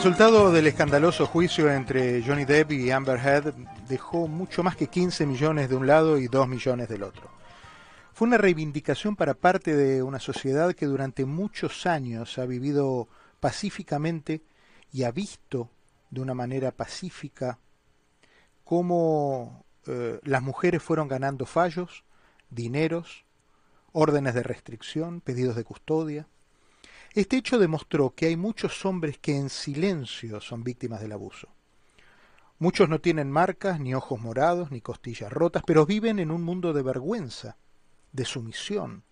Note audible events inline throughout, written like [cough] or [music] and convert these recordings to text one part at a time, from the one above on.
Resultado del escandaloso juicio entre Johnny Depp y Amber Heard dejó mucho más que 15 millones de un lado y 2 millones del otro. Fue una reivindicación para parte de una sociedad que durante muchos años ha vivido pacíficamente y ha visto de una manera pacífica cómo eh, las mujeres fueron ganando fallos, dineros, órdenes de restricción, pedidos de custodia. Este hecho demostró que hay muchos hombres que en silencio son víctimas del abuso. Muchos no tienen marcas, ni ojos morados, ni costillas rotas, pero viven en un mundo de vergüenza, de sumisión.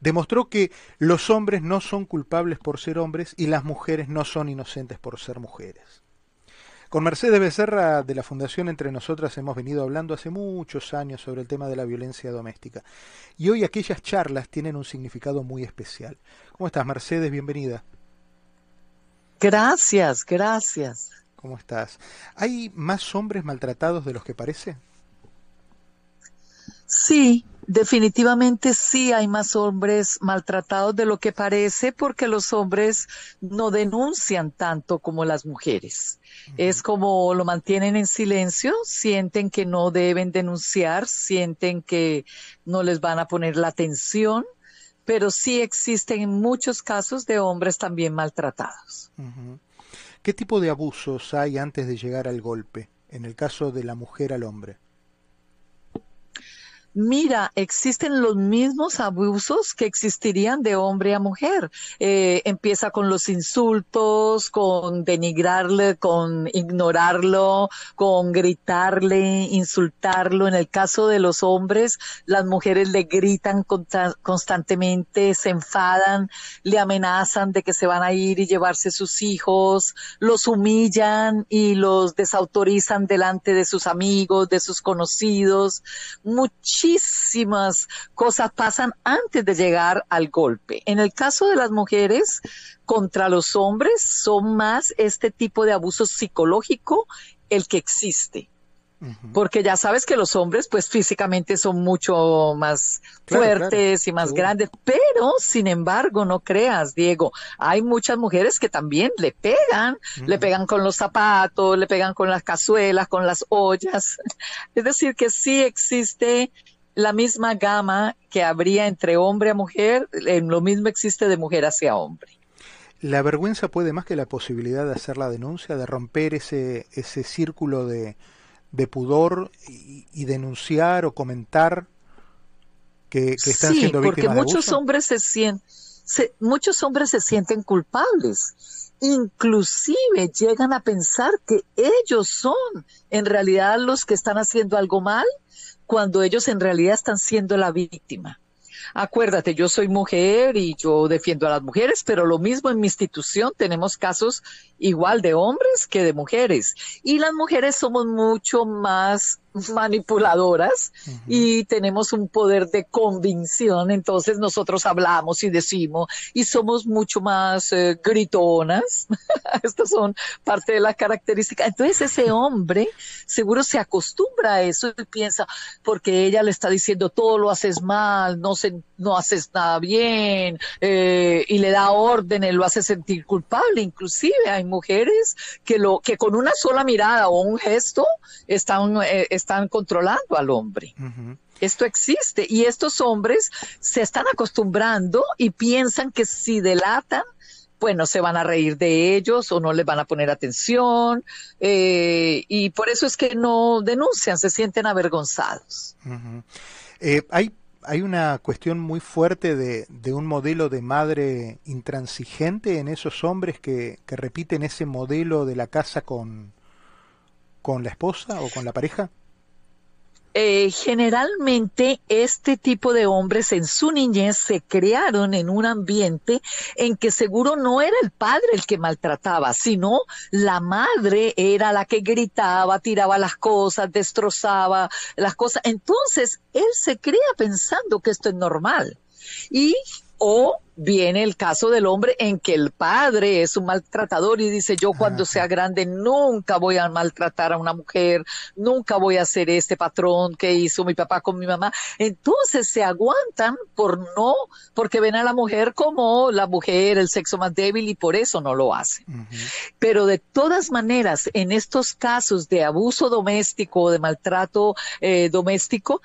Demostró que los hombres no son culpables por ser hombres y las mujeres no son inocentes por ser mujeres. Con Mercedes Becerra de la Fundación Entre Nosotras hemos venido hablando hace muchos años sobre el tema de la violencia doméstica. Y hoy aquellas charlas tienen un significado muy especial. ¿Cómo estás, Mercedes? Bienvenida. Gracias, gracias. ¿Cómo estás? ¿Hay más hombres maltratados de los que parece? Sí, definitivamente sí hay más hombres maltratados de lo que parece porque los hombres no denuncian tanto como las mujeres. Es como lo mantienen en silencio, sienten que no deben denunciar, sienten que no les van a poner la atención, pero sí existen muchos casos de hombres también maltratados. ¿Qué tipo de abusos hay antes de llegar al golpe, en el caso de la mujer al hombre? Mira, existen los mismos abusos que existirían de hombre a mujer. Eh, empieza con los insultos, con denigrarle, con ignorarlo, con gritarle, insultarlo. En el caso de los hombres, las mujeres le gritan constantemente, se enfadan, le amenazan de que se van a ir y llevarse sus hijos, los humillan y los desautorizan delante de sus amigos, de sus conocidos muchísimas cosas pasan antes de llegar al golpe. En el caso de las mujeres contra los hombres son más este tipo de abuso psicológico el que existe. Porque ya sabes que los hombres pues físicamente son mucho más fuertes y más grandes, pero sin embargo no creas, Diego, hay muchas mujeres que también le pegan, le pegan con los zapatos, le pegan con las cazuelas, con las ollas, [laughs] es decir que sí existe la misma gama que habría entre hombre a mujer, lo mismo existe de mujer hacia hombre. La vergüenza puede más que la posibilidad de hacer la denuncia, de romper ese, ese círculo de, de pudor y, denunciar o comentar que, están siendo víctimas porque muchos hombres se sienten muchos hombres se sienten culpables inclusive llegan a pensar que ellos son en realidad los que están haciendo algo mal cuando ellos en realidad están siendo la víctima acuérdate, yo soy mujer y yo defiendo a las mujeres, pero lo mismo en mi institución tenemos casos igual de hombres que de mujeres. Y las mujeres somos mucho más [laughs] manipuladoras y tenemos un poder de convicción, entonces nosotros hablamos y decimos y somos mucho más eh, gritonas. [laughs] Estas son parte de las características. Entonces ese hombre seguro se acostumbra a eso y piensa, porque ella le está diciendo todo lo haces mal, no, se, no haces nada bien eh, y le da órdenes, lo hace sentir culpable. Inclusive hay mujeres que, lo, que con una sola mirada o un gesto están... Eh, están controlando al hombre. Esto existe y estos hombres se están acostumbrando y piensan que si delatan, bueno, se van a reír de ellos o no les van a poner atención eh, y por eso es que no denuncian, se sienten avergonzados. Eh, hay, hay una cuestión muy fuerte de, de, un modelo de madre intransigente en esos hombres que, que repiten ese modelo de la casa con, con la esposa o con la pareja. Eh, generalmente este tipo de hombres en su niñez se crearon en un ambiente en que seguro no era el padre el que maltrataba, sino la madre era la que gritaba, tiraba las cosas, destrozaba las cosas. Entonces él se crea pensando que esto es normal. Y o viene el caso del hombre en que el padre es un maltratador y dice yo cuando sea grande nunca voy a maltratar a una mujer, nunca voy a ser este patrón que hizo mi papá con mi mamá. Entonces se aguantan por no, porque ven a la mujer como la mujer, el sexo más débil y por eso no lo hacen. Pero de todas maneras, en estos casos de abuso doméstico, de maltrato eh, doméstico,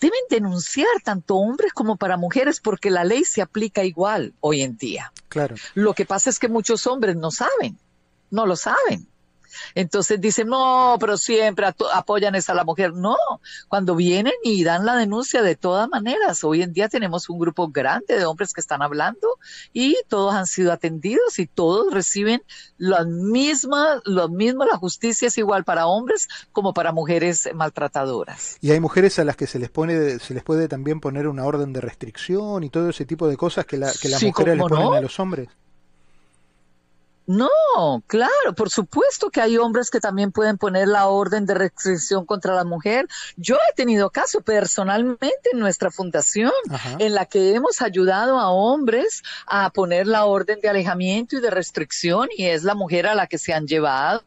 deben denunciar tanto hombres como para mujeres porque la ley se aplica igual hoy en día. Claro. Lo que pasa es que muchos hombres no saben, no lo saben. Entonces dicen, no, pero siempre apoyan esa a la mujer. No, cuando vienen y dan la denuncia de todas maneras, hoy en día tenemos un grupo grande de hombres que están hablando y todos han sido atendidos y todos reciben las mismas, lo mismo, la justicia es igual para hombres como para mujeres maltratadoras. Y hay mujeres a las que se les pone, se les puede también poner una orden de restricción y todo ese tipo de cosas que, la, que las mujeres le ponen a los hombres. No, claro, por supuesto que hay hombres que también pueden poner la orden de restricción contra la mujer. Yo he tenido caso personalmente en nuestra fundación en la que hemos ayudado a hombres a poner la orden de alejamiento y de restricción y es la mujer a la que se han llevado.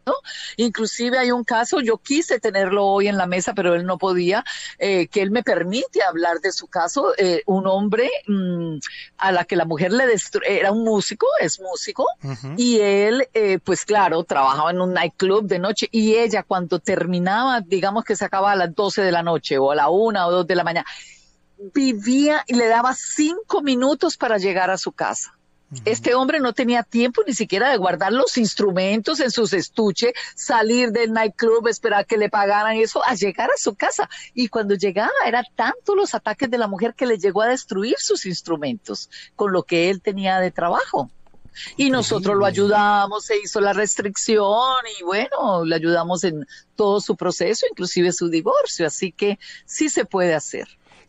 Inclusive hay un caso, yo quise tenerlo hoy en la mesa, pero él no podía, eh, que él me permite hablar de su caso, eh, un hombre mm, a la que la mujer le destruyó, era un músico, es músico, y él, eh, pues claro, trabajaba en un nightclub de noche y ella cuando terminaba, digamos que se acababa a las 12 de la noche o a la una o dos de la mañana, vivía y le daba cinco minutos para llegar a su casa. Este hombre no tenía tiempo ni siquiera de guardar los instrumentos en sus estuches, salir del nightclub, esperar que le pagaran eso, a llegar a su casa. Y cuando llegaba, era tanto los ataques de la mujer que le llegó a destruir sus instrumentos con lo que él tenía de trabajo. Y nosotros lo ayudamos, se hizo la restricción y bueno, le ayudamos en todo su proceso, inclusive su divorcio. Así que sí se puede hacer.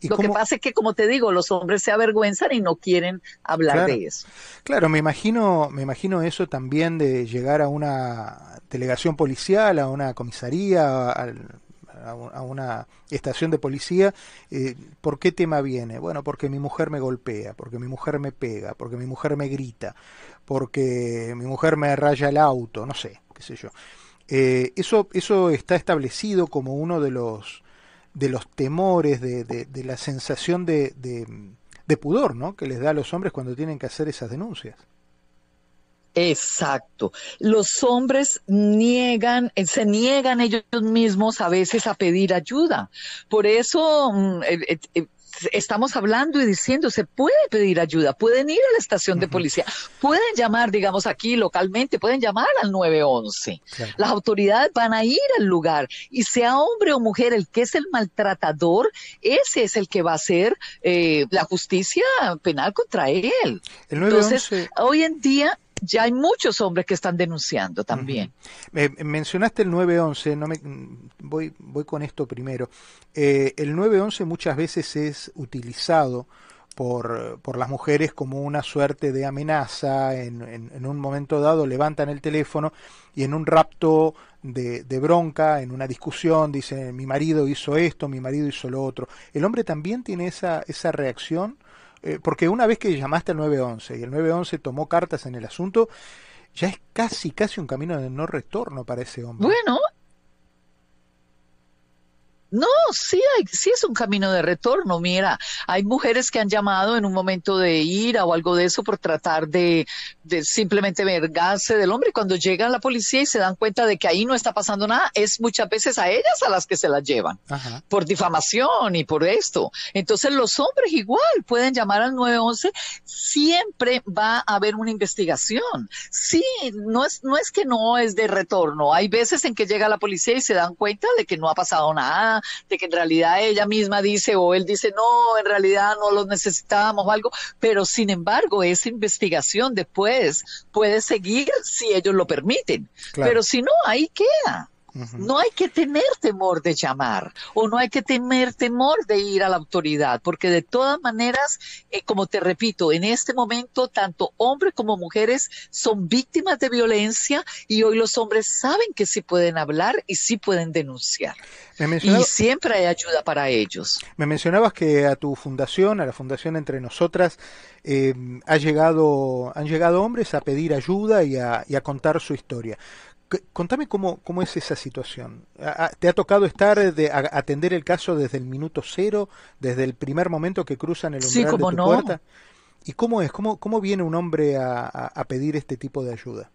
Lo que pasa es que, como te digo, los hombres se avergüenzan y no quieren hablar de eso. Claro, me imagino, me imagino eso también de llegar a una delegación policial, a una comisaría, a, una estación de policía, eh, ¿por qué tema viene? Bueno, porque mi mujer me golpea, porque mi mujer me pega, porque mi mujer me grita, porque mi mujer me raya el auto, no sé, qué sé yo. Eh, eso, eso está establecido como uno de los, de los temores, de, de, la sensación de, de, pudor ¿no? que les da a los hombres cuando tienen que hacer esas denuncias. Exacto. Los hombres niegan, eh, se niegan ellos mismos a veces a pedir ayuda. Por eso mm, eh, estamos hablando y diciendo, se puede pedir ayuda, pueden ir a la estación de policía, pueden llamar, digamos aquí localmente, pueden llamar al 911. Las autoridades van a ir al lugar y sea hombre o mujer el que es el maltratador, ese es el que va a hacer eh, la justicia penal contra él. Entonces, hoy en día ya hay muchos hombres que están denunciando también. mencionaste el 911, no me, voy, voy con esto primero. Eh, el 911 muchas veces es utilizado por, por, las mujeres como una suerte de amenaza. En, en, un momento dado levantan el teléfono y en un rapto de, de, bronca, en una discusión, dicen mi marido hizo esto, mi marido hizo lo otro. ¿El hombre también tiene esa, esa reacción? Eh, porque una vez que llamaste al 911 y el 911 tomó cartas en el asunto, ya es casi, casi un camino de no retorno para ese hombre. Bueno, no, sí, hay, sí es un camino de retorno. Mira, hay mujeres que han llamado en un momento de ira o algo de eso por tratar de, de simplemente vergarse del hombre. Cuando llegan la policía y se dan cuenta de que ahí no está pasando nada, es muchas veces a ellas a las que se las llevan por difamación y por esto. Entonces los hombres igual pueden llamar al 911. Siempre va a haber una investigación. Sí, no es, no es que no es de retorno. Hay veces en que llega la policía y se dan cuenta de que no ha pasado nada de que en realidad ella misma dice o él dice, no, en realidad no los necesitábamos o algo, pero sin embargo esa investigación después puede seguir si ellos lo permiten, pero si no, ahí queda. No hay que tener temor de llamar o no hay que tener temor de ir a la autoridad, porque de todas maneras, eh, como te repito, en este momento tanto hombres como mujeres son víctimas de violencia y hoy los hombres saben que sí pueden hablar y sí pueden denunciar. Y siempre hay ayuda para ellos. Me mencionabas que a tu fundación, a la Fundación Entre Nosotras, eh, ha llegado, han llegado hombres a pedir ayuda y a, y a contar su historia. Contame cómo, cómo es esa situación. ¿Te ha tocado estar de atender el caso desde el minuto cero, desde el primer momento que cruzan el umbral de tu puerta? ¿Y cómo es? ¿Cómo, cómo viene un hombre a pedir este tipo de ayuda?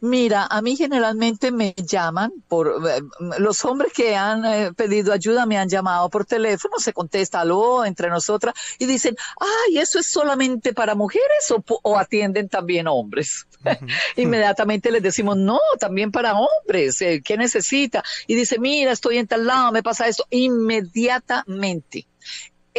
Mira, a mí generalmente me llaman por eh, los hombres que han eh, pedido ayuda me han llamado por teléfono, se contesta aló entre nosotras y dicen, ay, eso es solamente para mujeres o, atienden también hombres. [laughs] Inmediatamente les decimos, no, también para hombres, eh, ¿qué necesita? Y dice, mira, estoy en tal lado, me pasa esto. Inmediatamente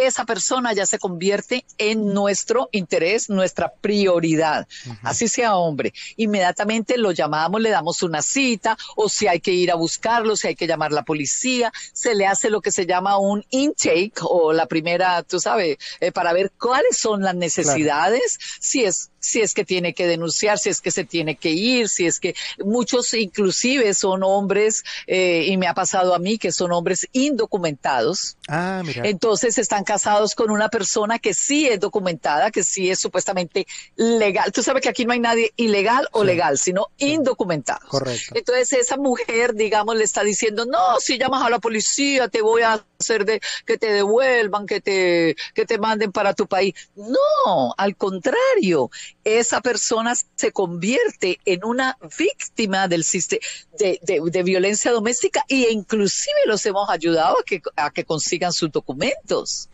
esa persona ya se convierte en nuestro interés, nuestra prioridad, así sea hombre. Inmediatamente lo llamamos, le damos una cita, o si hay que ir a buscarlo, si hay que llamar a la policía, se le hace lo que se llama un intake o la primera, tú sabes, eh, para ver cuáles son las necesidades, si es si es que tiene que denunciar, si es que se tiene que ir, si es que muchos inclusive son hombres, eh, y me ha pasado a mí que son hombres indocumentados. Ah, mira. Entonces están casados con una persona que sí es documentada, que sí es supuestamente legal. Tú sabes que aquí no hay nadie ilegal o legal, sino indocumentado. Correcto. Entonces esa mujer, digamos, le está diciendo, no, si llamas a la policía, te voy a hacer de que te devuelvan, que te, que te manden para tu país. No, al contrario, esa persona se convierte en una víctima del sistema de, de, violencia doméstica e inclusive los hemos ayudado a que, a que consigan sus documentos,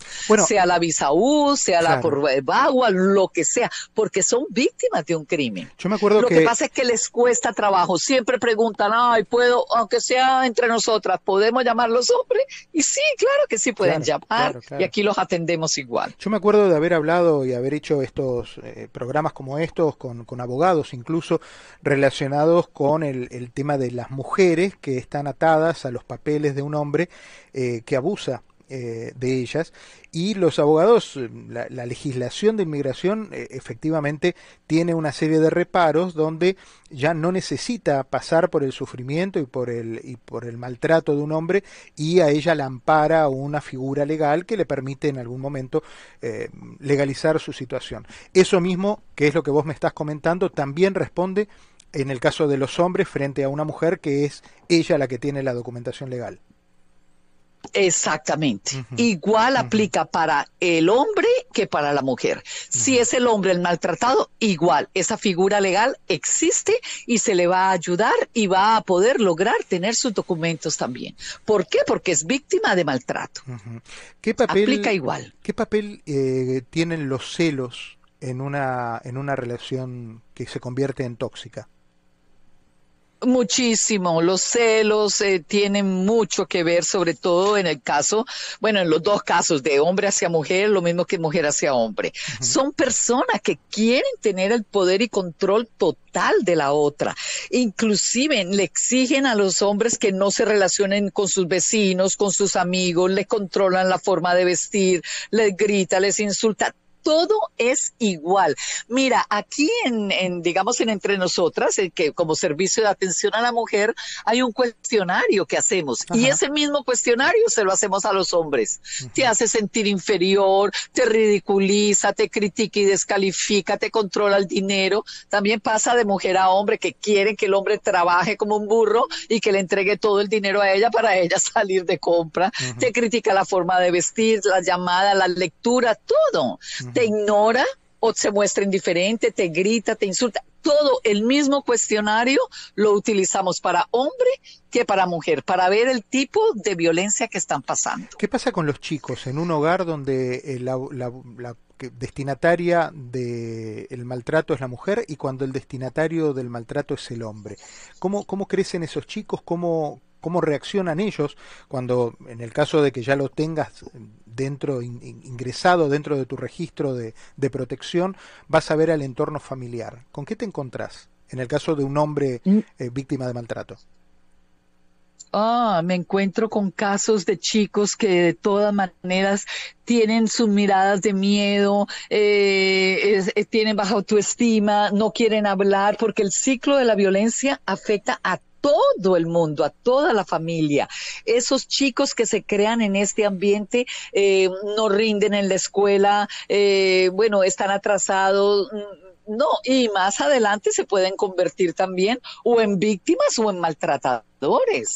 sea la visa U, sea la por Bagua, lo que sea, porque son víctimas de un crimen. Yo me acuerdo lo que... pasa es que les cuesta trabajo, siempre preguntan, ay, puedo, aunque sea entre nosotras, ¿podemos llamar los hombres? Y sí, claro que sí pueden llamar y aquí los atendemos igual. Yo me acuerdo de haber hablado y haber hecho estos eh, programas como estos con, con, abogados incluso relacionados con el, el, tema de las mujeres que están atadas a los papeles de un hombre eh, que abusa eh, de ellas y los abogados, eh, la, legislación de inmigración eh, efectivamente tiene una serie de reparos donde ya no necesita pasar por el sufrimiento y por el, y por el maltrato de un hombre y a ella la ampara una figura legal que le permite en algún momento legalizar su situación. Eso mismo, que es lo que vos me estás comentando, también responde en el caso de los hombres frente a una mujer que es ella la que tiene la documentación legal. Exactamente. Igual aplica para el hombre que para la mujer. Si es el hombre el maltratado, igual. Esa figura legal existe y se le va a ayudar y va a poder lograr tener sus documentos también. ¿Por qué? Porque es víctima de maltrato. ¿Qué papel, aplica igual. ¿Qué papel eh, tienen los celos en una, en una relación que se convierte en tóxica? Muchísimo, los celos eh, tienen mucho que ver, sobre todo en el caso, bueno, en los dos casos de hombre hacia mujer, lo mismo que mujer hacia hombre. Son personas que quieren tener el poder y control total de la otra. Inclusive le exigen a los hombres que no se relacionen con sus vecinos, con sus amigos, le controlan la forma de vestir, les grita, les insulta todo es igual. Mira, aquí en, digamos, en Entre Nosotras, en que como servicio de atención a la mujer, hay un cuestionario que hacemos y ese mismo cuestionario se lo hacemos a los hombres. Te hace sentir inferior, te ridiculiza, te critica y descalifica, te controla el dinero. También pasa de mujer a hombre que quieren que el hombre trabaje como un burro y que le entregue todo el dinero a ella para ella [laughs] salir de compra. Te critica la forma de vestir, la llamada, la lectura, todo te ignora o se muestra indiferente, te grita, te insulta. Todo el mismo cuestionario lo utilizamos para hombre que para mujer, para ver el tipo de violencia que están pasando. ¿Qué pasa con los chicos en un hogar donde eh, la, destinataria del maltrato es la mujer y cuando el destinatario del maltrato es el hombre? ¿Cómo, cómo crecen esos chicos? ¿Cómo, cómo reaccionan ellos cuando, en el caso de que ya lo tengas dentro, ingresado dentro de tu registro de, protección, vas a ver al entorno familiar. ¿Con qué te encontrás en el caso de un hombre mm. eh, víctima de maltrato? Ah, me encuentro con casos de chicos que de todas maneras tienen sus miradas de miedo, eh, eh, tienen baja autoestima, no quieren hablar, porque el ciclo de la violencia afecta a todo el mundo, a toda la familia. Esos chicos que se crean en este ambiente eh, no rinden en la escuela, bueno, están atrasados, no, y más adelante se pueden convertir también o en víctimas o en maltratadores,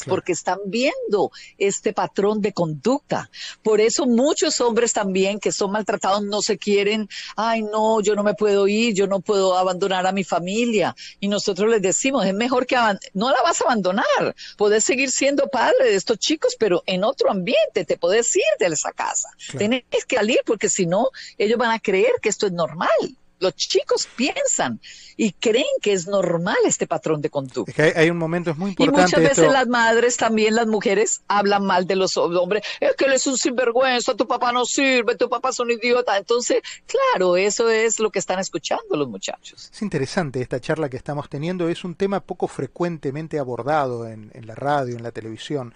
porque están viendo este patrón de conducta. Por eso muchos hombres también que son maltratados no se quieren, ay no, yo no me puedo ir, yo no puedo abandonar a mi familia. Y nosotros les decimos, es mejor que no la vas a abandonar, puedes seguir siendo padre de estos chicos, pero en otro ambiente, te puedes ir de esa casa. Tienes que salir porque si no, ellos van a creer que esto es normal los chicos piensan y creen que es normal este patrón de conducta. Es que hay, un momento, es muy importante. Y muchas veces las madres, también las mujeres, hablan mal de los hombres. Es que él es un sinvergüenza, tu papá no sirve, tu papá es un idiota. Entonces, claro, eso es lo que están escuchando los muchachos. Es interesante esta charla que estamos teniendo. Es un tema poco frecuentemente abordado en, en la radio, en la televisión.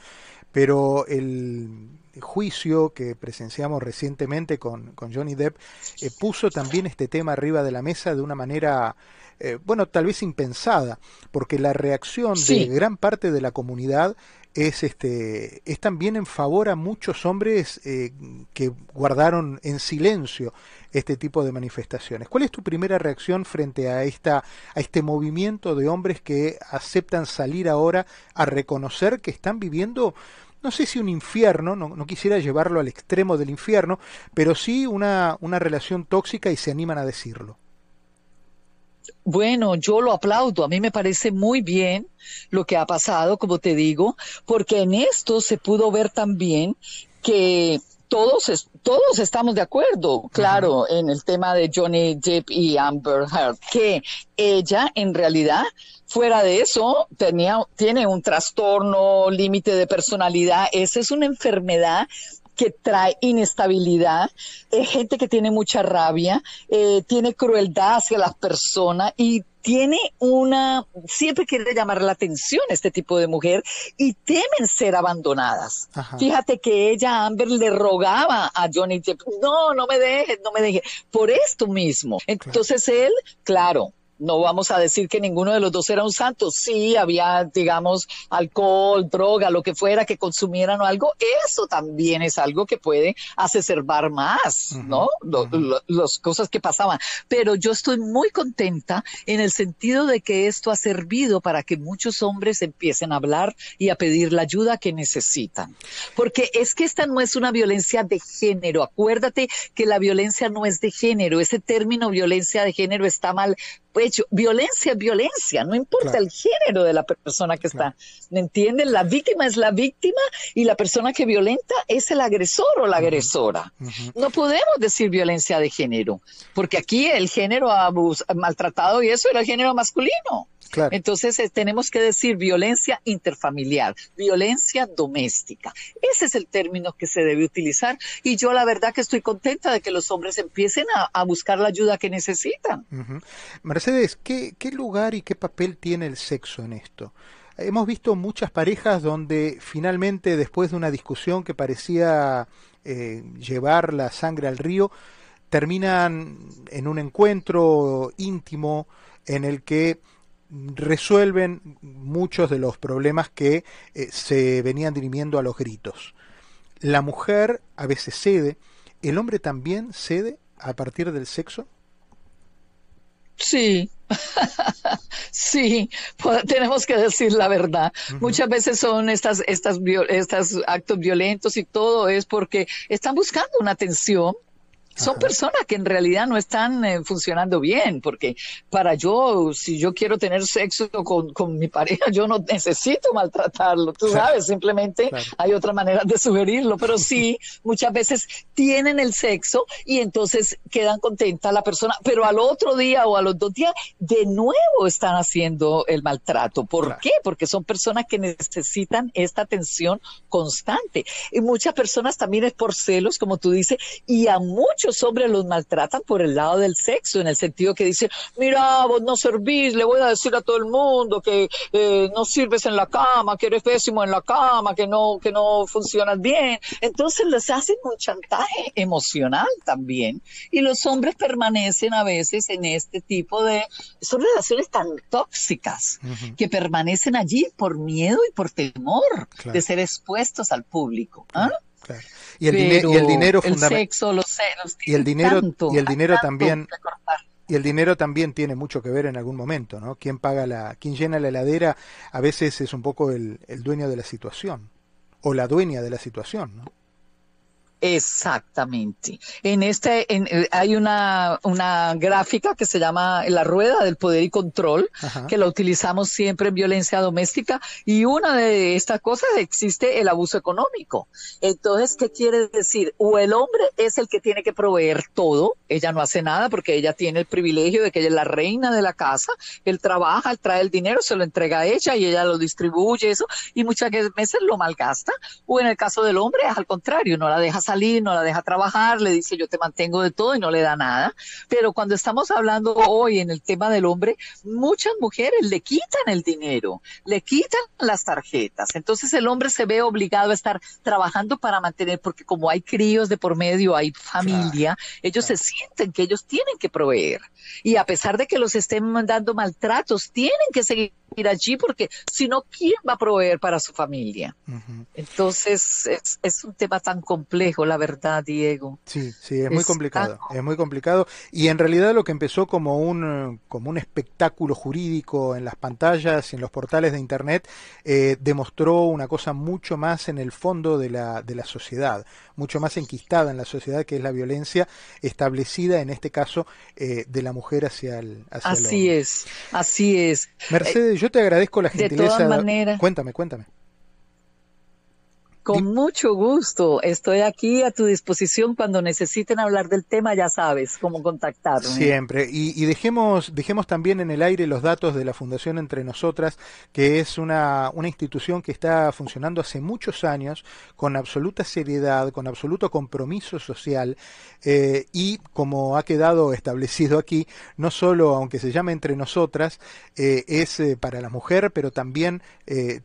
Pero el, juicio que presenciamos recientemente con, Johnny Depp eh, puso también este tema arriba de la mesa de una manera, eh, bueno, tal vez impensada, porque la reacción de gran parte de la comunidad es este es también en favor a muchos hombres eh, que guardaron en silencio este tipo de manifestaciones. ¿Cuál es tu primera reacción frente a esta a este movimiento de hombres que aceptan salir ahora a reconocer que están viviendo no sé si un infierno, no, quisiera llevarlo al extremo del infierno, pero sí una, una relación tóxica y se animan a decirlo. Bueno, yo lo aplaudo. A mí me parece muy bien lo que ha pasado, como te digo, porque en esto se pudo ver también que todos, todos estamos de acuerdo, claro, en el tema de Johnny Depp y Amber Heard, que ella en realidad Fuera de eso, tenía, tiene un trastorno, límite de personalidad. Esa es una enfermedad que trae inestabilidad, es gente que tiene mucha rabia, eh, tiene crueldad hacia las personas y tiene una, siempre quiere llamar la atención este tipo de mujer y temen ser abandonadas. Fíjate que ella, Amber, le rogaba a Johnny Depp, no, no me dejes, no me dejes, por esto mismo. Entonces él, claro, no vamos a decir que ninguno de los dos era un santo. Sí, había, digamos, alcohol, droga, lo que fuera, que consumieran o algo. Eso también es algo que puede acerbar más, ¿no? Las cosas que pasaban. Pero yo estoy muy contenta en el sentido de que esto ha servido para que muchos hombres empiecen a hablar y a pedir la ayuda que necesitan. Porque es que esta no es una violencia de género. Acuérdate que la violencia no es de género. Ese término violencia de género está mal hecho. Violencia es violencia, no importa el género de la persona que está. ¿Me entienden? La víctima es la víctima y la persona que violenta es el agresor o la agresora. No podemos decir violencia de género, porque aquí el género abus maltratado y eso era el género masculino. Entonces eh, tenemos que decir violencia interfamiliar, violencia doméstica. Ese es el término que se debe utilizar y yo la verdad que estoy contenta de que los hombres empiecen a, buscar la ayuda que necesitan. Mercedes, ¿qué, lugar y qué papel tiene el sexo en esto? Hemos visto muchas parejas donde finalmente después de una discusión que parecía eh, llevar la sangre al río, terminan en un encuentro íntimo en el que resuelven muchos de los problemas que eh, se venían dirimiendo a los gritos. La mujer a veces cede, ¿el hombre también cede a partir del sexo? Sí, [laughs] sí, tenemos que decir la verdad. Muchas veces son estas, estas, estos actos violentos y todo es porque están buscando una atención son personas que en realidad no están eh, funcionando bien, porque para yo, si yo quiero tener sexo con, con mi pareja, yo no necesito maltratarlo, tú sabes, simplemente hay otra manera de sugerirlo, pero sí, muchas veces tienen el sexo y entonces quedan contenta la persona, pero al otro día o a los dos días de nuevo están haciendo el maltrato. ¿Por qué? Porque son personas que necesitan esta atención constante. Y muchas personas también es por celos, como tú dices, y a muchos muchos hombres los maltratan por el lado del sexo, en el sentido que dicen, mira, vos no servís, le voy a decir a todo el mundo que eh, no sirves en la cama, que eres pésimo en la cama, que no, que no funcionas bien. Entonces les hacen un chantaje emocional también. Y los hombres permanecen a veces en este tipo de, son relaciones tan tóxicas que permanecen allí por miedo y por temor de ser expuestos al público. ¿Ah? Y, el y el dinero el sexo, los y el dinero y el dinero también y el dinero también tiene mucho que ver en algún momento, ¿no? Quien paga la, quien llena la heladera a veces es un poco el, el dueño de la situación o la dueña de la situación, ¿no? Exactamente. En este en, eh, hay una, una gráfica que se llama la rueda del poder y control, que la utilizamos siempre en violencia doméstica y una de estas cosas existe el abuso económico. Entonces, ¿qué quiere decir? O el hombre es el que tiene que proveer todo, ella no hace nada porque ella tiene el privilegio de que ella es la reina de la casa, él trabaja, él trae el dinero, se lo entrega a ella y ella lo distribuye eso y muchas veces lo malgasta. O en el caso del hombre es al contrario, no la deja salir no la deja trabajar, le dice yo te mantengo de todo y no le da nada. Pero cuando estamos hablando hoy en el tema del hombre, muchas mujeres le quitan el dinero, le quitan las tarjetas. Entonces el hombre se ve obligado a estar trabajando para mantener, porque como hay críos de por medio, hay familia, ellos se sienten que ellos tienen que proveer. Y a pesar de que los estén dando maltratos, tienen que seguir allí porque si no, ¿quién va a proveer para su familia? Entonces es, es, un tema tan complejo, la verdad, Diego. Sí, sí, es, muy complicado, es muy complicado. Y en realidad lo que empezó como un, como un espectáculo jurídico en las pantallas y en los portales de Internet, eh, demostró una cosa mucho más en el fondo de la, de la sociedad, mucho más enquistada en la sociedad, que es la violencia establecida, en este caso, eh, de la mujer hacia el, hacia así es, así es. Mercedes, yo te agradezco la gentileza. De todas maneras. Cuéntame, cuéntame. Con mucho gusto. Estoy aquí a tu disposición cuando necesiten hablar del tema, ya sabes cómo contactarme. Siempre. Y, dejemos, dejemos también en el aire los datos de la Fundación Entre Nosotras, que es una, una institución que está funcionando hace muchos años con absoluta seriedad, con absoluto compromiso social eh, y, como ha quedado establecido aquí, no solo, aunque se llame Entre Nosotras, eh, es eh, para la mujer, pero también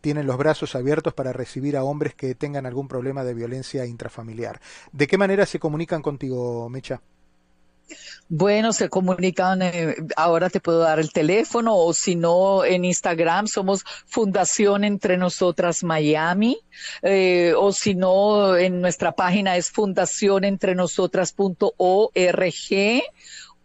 tienen los brazos abiertos para recibir a hombres que tengan tengan algún problema de violencia intrafamiliar. ¿De qué manera se comunican contigo, Mecha? Bueno, se comunican, eh, ahora te puedo dar el teléfono o si no en Instagram somos Fundación Entre Nosotras Miami eh, o si no en nuestra página es fundacionentrenosotras.org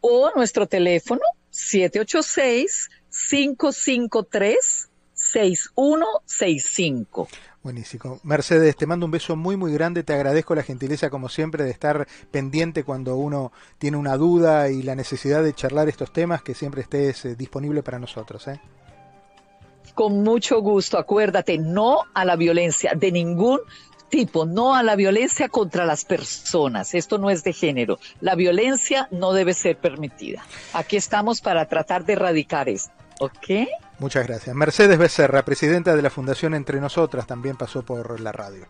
o nuestro teléfono 786 553 6165. Buenísimo. Mercedes, te mando un beso muy, muy grande. Te agradezco la gentileza, como siempre, de estar pendiente cuando uno tiene una duda y la necesidad de charlar estos temas, que siempre estés eh, disponible para nosotros. ¿eh? Con mucho gusto. Acuérdate, no a la violencia de ningún tipo, no a la violencia contra las personas. Esto no es de género. La violencia no debe ser permitida. Aquí estamos para tratar de erradicar esto. ¿Ok? Muchas gracias. Mercedes Becerra, presidenta de la Fundación Entre Nosotras, también pasó por la radio.